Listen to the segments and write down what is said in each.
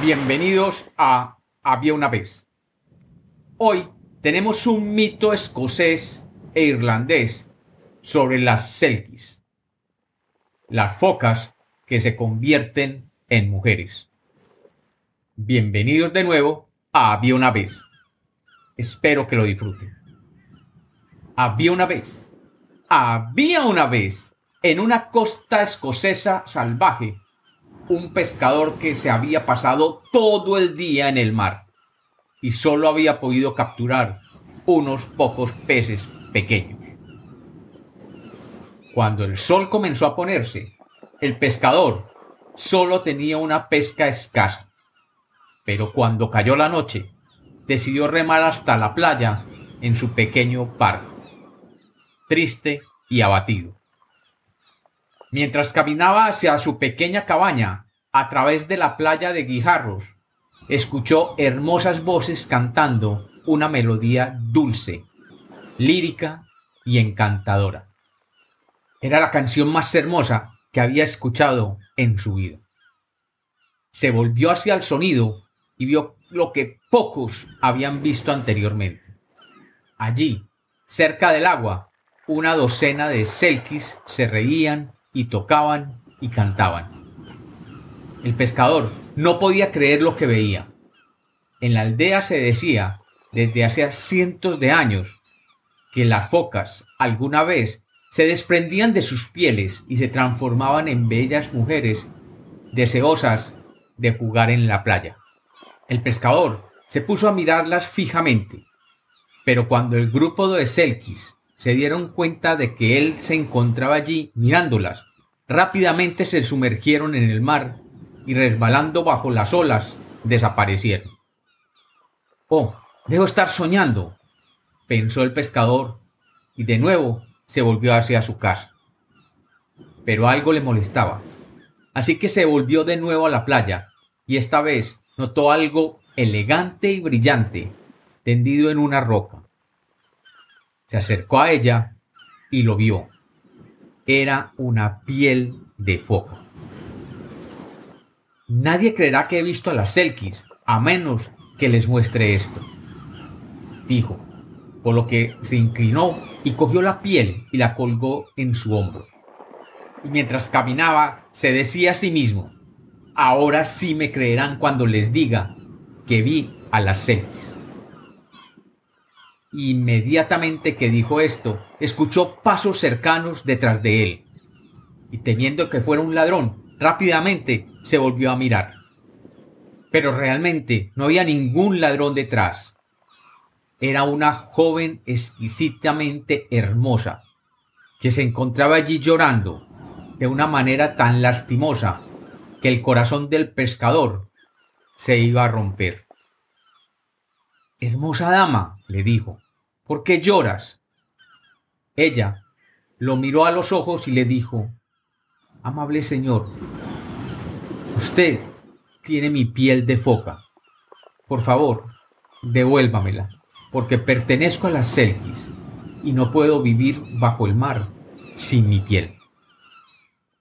Bienvenidos a Había una vez. Hoy tenemos un mito escocés e irlandés sobre las selkies, las focas que se convierten en mujeres. Bienvenidos de nuevo a Había una vez. Espero que lo disfruten. Había una vez, había una vez, en una costa escocesa salvaje, un pescador que se había pasado todo el día en el mar y solo había podido capturar unos pocos peces pequeños. Cuando el sol comenzó a ponerse, el pescador solo tenía una pesca escasa. Pero cuando cayó la noche, decidió remar hasta la playa en su pequeño barco, triste y abatido. Mientras caminaba hacia su pequeña cabaña a través de la playa de Guijarros, escuchó hermosas voces cantando una melodía dulce, lírica y encantadora. Era la canción más hermosa que había escuchado en su vida. Se volvió hacia el sonido y vio lo que pocos habían visto anteriormente. Allí, cerca del agua, una docena de selkis se reían y tocaban y cantaban. El pescador no podía creer lo que veía. En la aldea se decía, desde hace cientos de años, que las focas alguna vez se desprendían de sus pieles y se transformaban en bellas mujeres deseosas de jugar en la playa. El pescador se puso a mirarlas fijamente, pero cuando el grupo de selkis se dieron cuenta de que él se encontraba allí mirándolas, rápidamente se sumergieron en el mar y resbalando bajo las olas desaparecieron. Oh, debo estar soñando, pensó el pescador, y de nuevo se volvió hacia su casa. Pero algo le molestaba, así que se volvió de nuevo a la playa, y esta vez notó algo elegante y brillante tendido en una roca. Se acercó a ella y lo vio. Era una piel de foca. Nadie creerá que he visto a las Selkis, a menos que les muestre esto, dijo, por lo que se inclinó y cogió la piel y la colgó en su hombro. Y mientras caminaba, se decía a sí mismo, ahora sí me creerán cuando les diga que vi a las Selkis. Inmediatamente que dijo esto, escuchó pasos cercanos detrás de él, y temiendo que fuera un ladrón, Rápidamente se volvió a mirar. Pero realmente no había ningún ladrón detrás. Era una joven exquisitamente hermosa, que se encontraba allí llorando de una manera tan lastimosa que el corazón del pescador se iba a romper. Hermosa dama, le dijo, ¿por qué lloras? Ella lo miró a los ojos y le dijo, Amable señor, usted tiene mi piel de foca. Por favor, devuélvamela, porque pertenezco a las Selkis y no puedo vivir bajo el mar sin mi piel.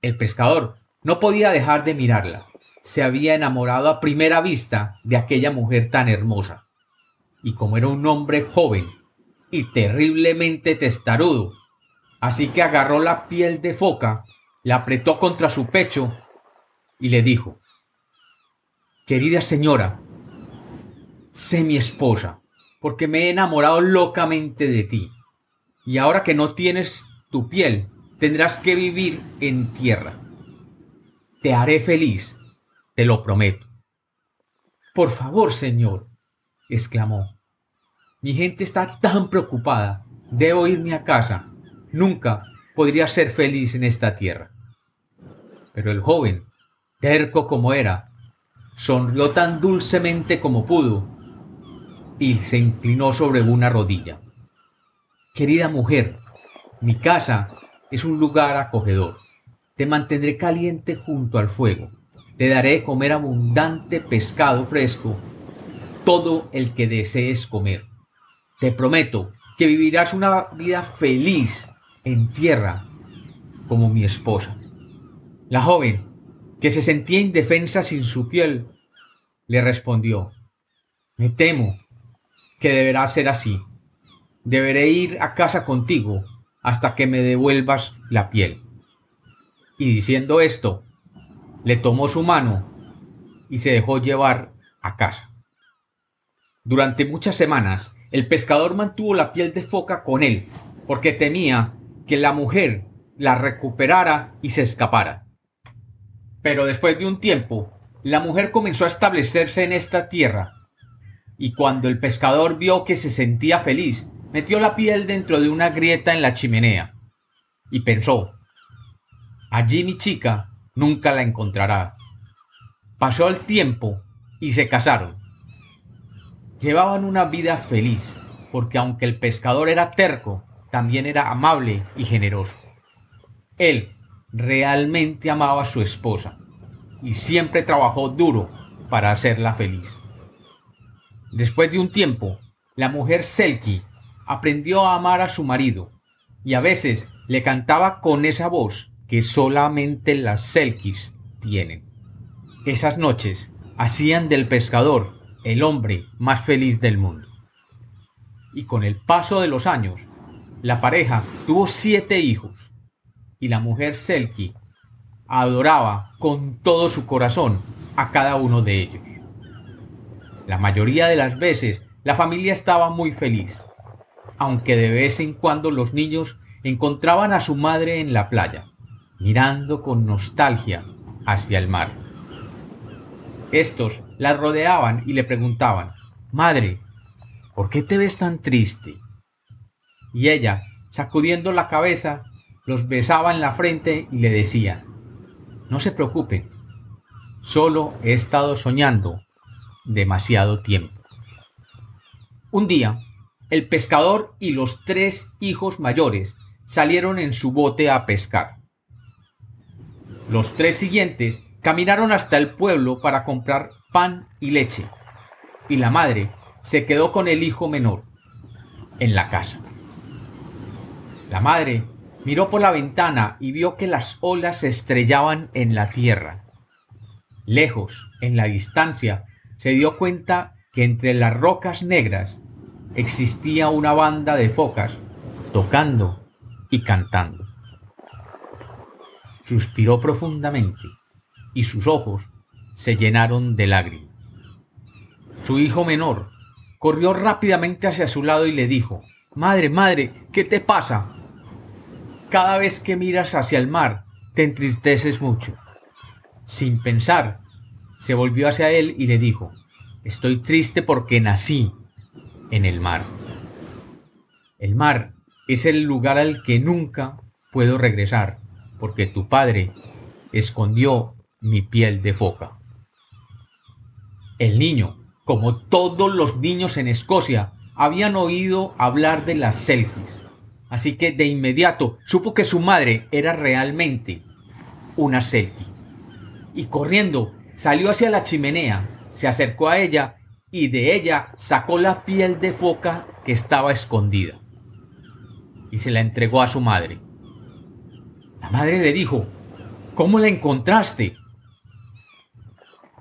El pescador no podía dejar de mirarla. Se había enamorado a primera vista de aquella mujer tan hermosa. Y como era un hombre joven y terriblemente testarudo, así que agarró la piel de foca la apretó contra su pecho y le dijo, Querida señora, sé mi esposa, porque me he enamorado locamente de ti, y ahora que no tienes tu piel, tendrás que vivir en tierra. Te haré feliz, te lo prometo. Por favor, señor, exclamó. Mi gente está tan preocupada. Debo irme a casa. Nunca podría ser feliz en esta tierra. Pero el joven, terco como era, sonrió tan dulcemente como pudo y se inclinó sobre una rodilla. Querida mujer, mi casa es un lugar acogedor. Te mantendré caliente junto al fuego. Te daré comer abundante pescado fresco, todo el que desees comer. Te prometo que vivirás una vida feliz en tierra como mi esposa. La joven, que se sentía indefensa sin su piel, le respondió, me temo que deberá ser así. Deberé ir a casa contigo hasta que me devuelvas la piel. Y diciendo esto, le tomó su mano y se dejó llevar a casa. Durante muchas semanas, el pescador mantuvo la piel de foca con él, porque temía que la mujer la recuperara y se escapara. Pero después de un tiempo, la mujer comenzó a establecerse en esta tierra, y cuando el pescador vio que se sentía feliz, metió la piel dentro de una grieta en la chimenea, y pensó, allí mi chica nunca la encontrará. Pasó el tiempo y se casaron. Llevaban una vida feliz, porque aunque el pescador era terco, también era amable y generoso. Él realmente amaba a su esposa y siempre trabajó duro para hacerla feliz. Después de un tiempo, la mujer Selkie aprendió a amar a su marido y a veces le cantaba con esa voz que solamente las Selkies tienen. Esas noches hacían del pescador el hombre más feliz del mundo. Y con el paso de los años, la pareja tuvo siete hijos y la mujer Selkie adoraba con todo su corazón a cada uno de ellos. La mayoría de las veces la familia estaba muy feliz, aunque de vez en cuando los niños encontraban a su madre en la playa mirando con nostalgia hacia el mar. Estos la rodeaban y le preguntaban, Madre, ¿por qué te ves tan triste? Y ella, sacudiendo la cabeza, los besaba en la frente y le decía, No se preocupen, solo he estado soñando demasiado tiempo. Un día, el pescador y los tres hijos mayores salieron en su bote a pescar. Los tres siguientes caminaron hasta el pueblo para comprar pan y leche, y la madre se quedó con el hijo menor en la casa. La madre miró por la ventana y vio que las olas se estrellaban en la tierra. Lejos, en la distancia, se dio cuenta que entre las rocas negras existía una banda de focas tocando y cantando suspiró profundamente y sus ojos se llenaron de lágrimas. Su hijo menor corrió rápidamente hacia su lado y le dijo, Madre, madre, ¿qué te pasa? Cada vez que miras hacia el mar, te entristeces mucho. Sin pensar, se volvió hacia él y le dijo, Estoy triste porque nací en el mar. El mar es el lugar al que nunca puedo regresar porque tu padre escondió mi piel de foca. El niño, como todos los niños en Escocia, habían oído hablar de las Selkies, así que de inmediato supo que su madre era realmente una Selkie. Y corriendo salió hacia la chimenea, se acercó a ella y de ella sacó la piel de foca que estaba escondida y se la entregó a su madre. La madre le dijo, ¿Cómo la encontraste?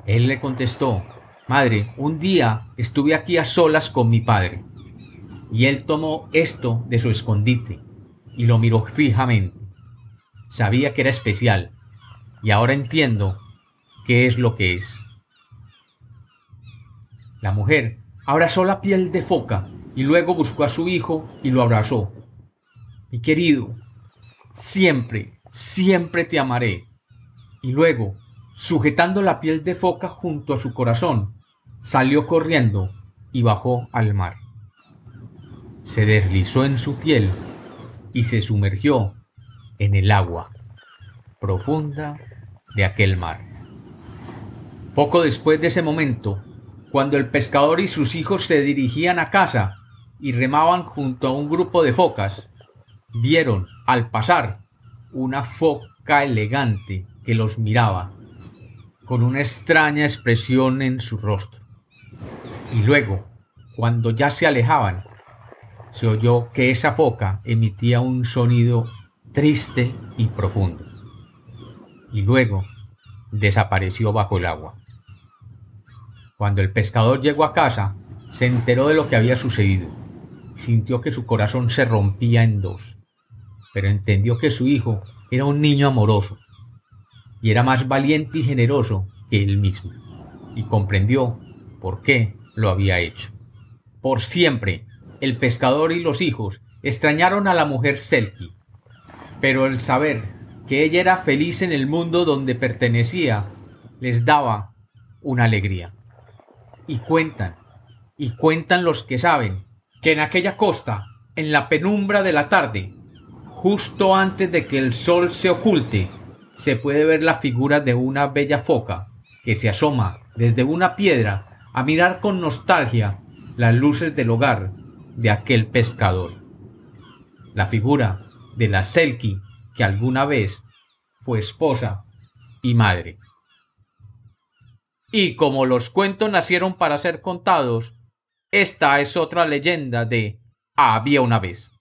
Él le contestó, Madre, un día estuve aquí a solas con mi padre, y él tomó esto de su escondite y lo miró fijamente. Sabía que era especial, y ahora entiendo qué es lo que es. La mujer abrazó la piel de foca y luego buscó a su hijo y lo abrazó. Mi querido, siempre, siempre te amaré. Y luego, sujetando la piel de foca junto a su corazón, salió corriendo y bajó al mar. Se deslizó en su piel y se sumergió en el agua profunda de aquel mar. Poco después de ese momento, cuando el pescador y sus hijos se dirigían a casa y remaban junto a un grupo de focas, vieron al pasar una foca elegante que los miraba con una extraña expresión en su rostro. Y luego, cuando ya se alejaban, se oyó que esa foca emitía un sonido triste y profundo. Y luego desapareció bajo el agua. Cuando el pescador llegó a casa, se enteró de lo que había sucedido. Sintió que su corazón se rompía en dos, pero entendió que su hijo era un niño amoroso y era más valiente y generoso que él mismo, y comprendió por qué lo había hecho. Por siempre, el pescador y los hijos extrañaron a la mujer Selkie, pero el saber que ella era feliz en el mundo donde pertenecía les daba una alegría. Y cuentan, y cuentan los que saben, que en aquella costa, en la penumbra de la tarde, justo antes de que el sol se oculte, se puede ver la figura de una bella foca que se asoma desde una piedra a mirar con nostalgia las luces del hogar de aquel pescador. La figura de la Selkie que alguna vez fue esposa y madre. Y como los cuentos nacieron para ser contados, esta es otra leyenda de Había una vez.